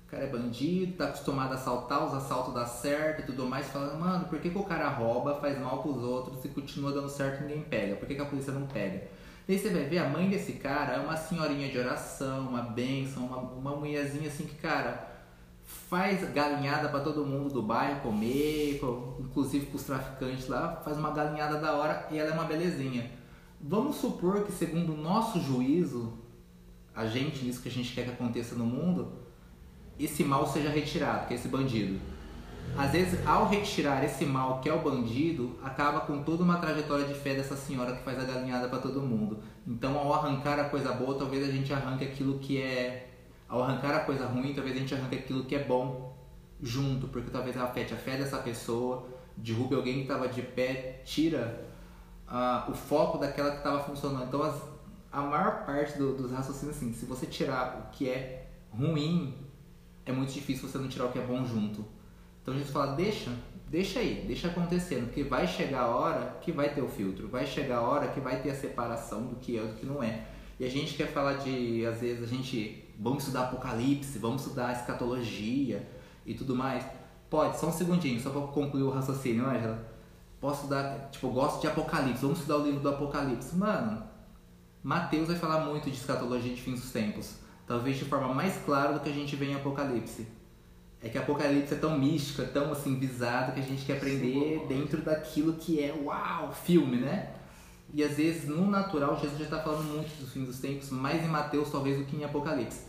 O cara é bandido, tá acostumado a assaltar, os assaltos dá certo e tudo mais, falando, mano, por que, que o cara rouba, faz mal pros outros e continua dando certo e ninguém pega? Por que, que a polícia não pega? Daí você vai ver, a mãe desse cara é uma senhorinha de oração, uma bênção, uma, uma mulherzinha assim que, cara, faz galinhada para todo mundo do bairro comer, inclusive pros traficantes lá, faz uma galinhada da hora e ela é uma belezinha. Vamos supor que, segundo o nosso juízo, a gente, nisso que a gente quer que aconteça no mundo, esse mal seja retirado, que é esse bandido. Às vezes, ao retirar esse mal que é o bandido, acaba com toda uma trajetória de fé dessa senhora que faz a galinhada para todo mundo. Então, ao arrancar a coisa boa, talvez a gente arranque aquilo que é Ao arrancar a coisa ruim, talvez a gente arranque aquilo que é bom junto, porque talvez afete a fé dessa pessoa, derrube alguém que estava de pé, tira uh, o foco daquela que estava funcionando. Então, as, a maior parte do, dos raciocínios, assim, se você tirar o que é ruim, é muito difícil você não tirar o que é bom junto. Então a gente fala, deixa, deixa aí, deixa acontecendo, porque vai chegar a hora que vai ter o filtro, vai chegar a hora que vai ter a separação do que é e do que não é. E a gente quer falar de, às vezes, a gente, vamos estudar Apocalipse, vamos estudar escatologia e tudo mais. Pode, só um segundinho, só para concluir o raciocínio, Angela. Posso dar, tipo, gosto de Apocalipse, vamos estudar o livro do Apocalipse. Mano, Mateus vai falar muito de escatologia de fins dos tempos. Talvez de forma mais clara do que a gente vê em Apocalipse. É que Apocalipse é tão místico, é tão assim, visado que a gente quer aprender Sim. dentro daquilo que é, uau, filme, né? E às vezes, no natural, Jesus já está falando muito dos fins dos tempos, mais em Mateus talvez do que em Apocalipse.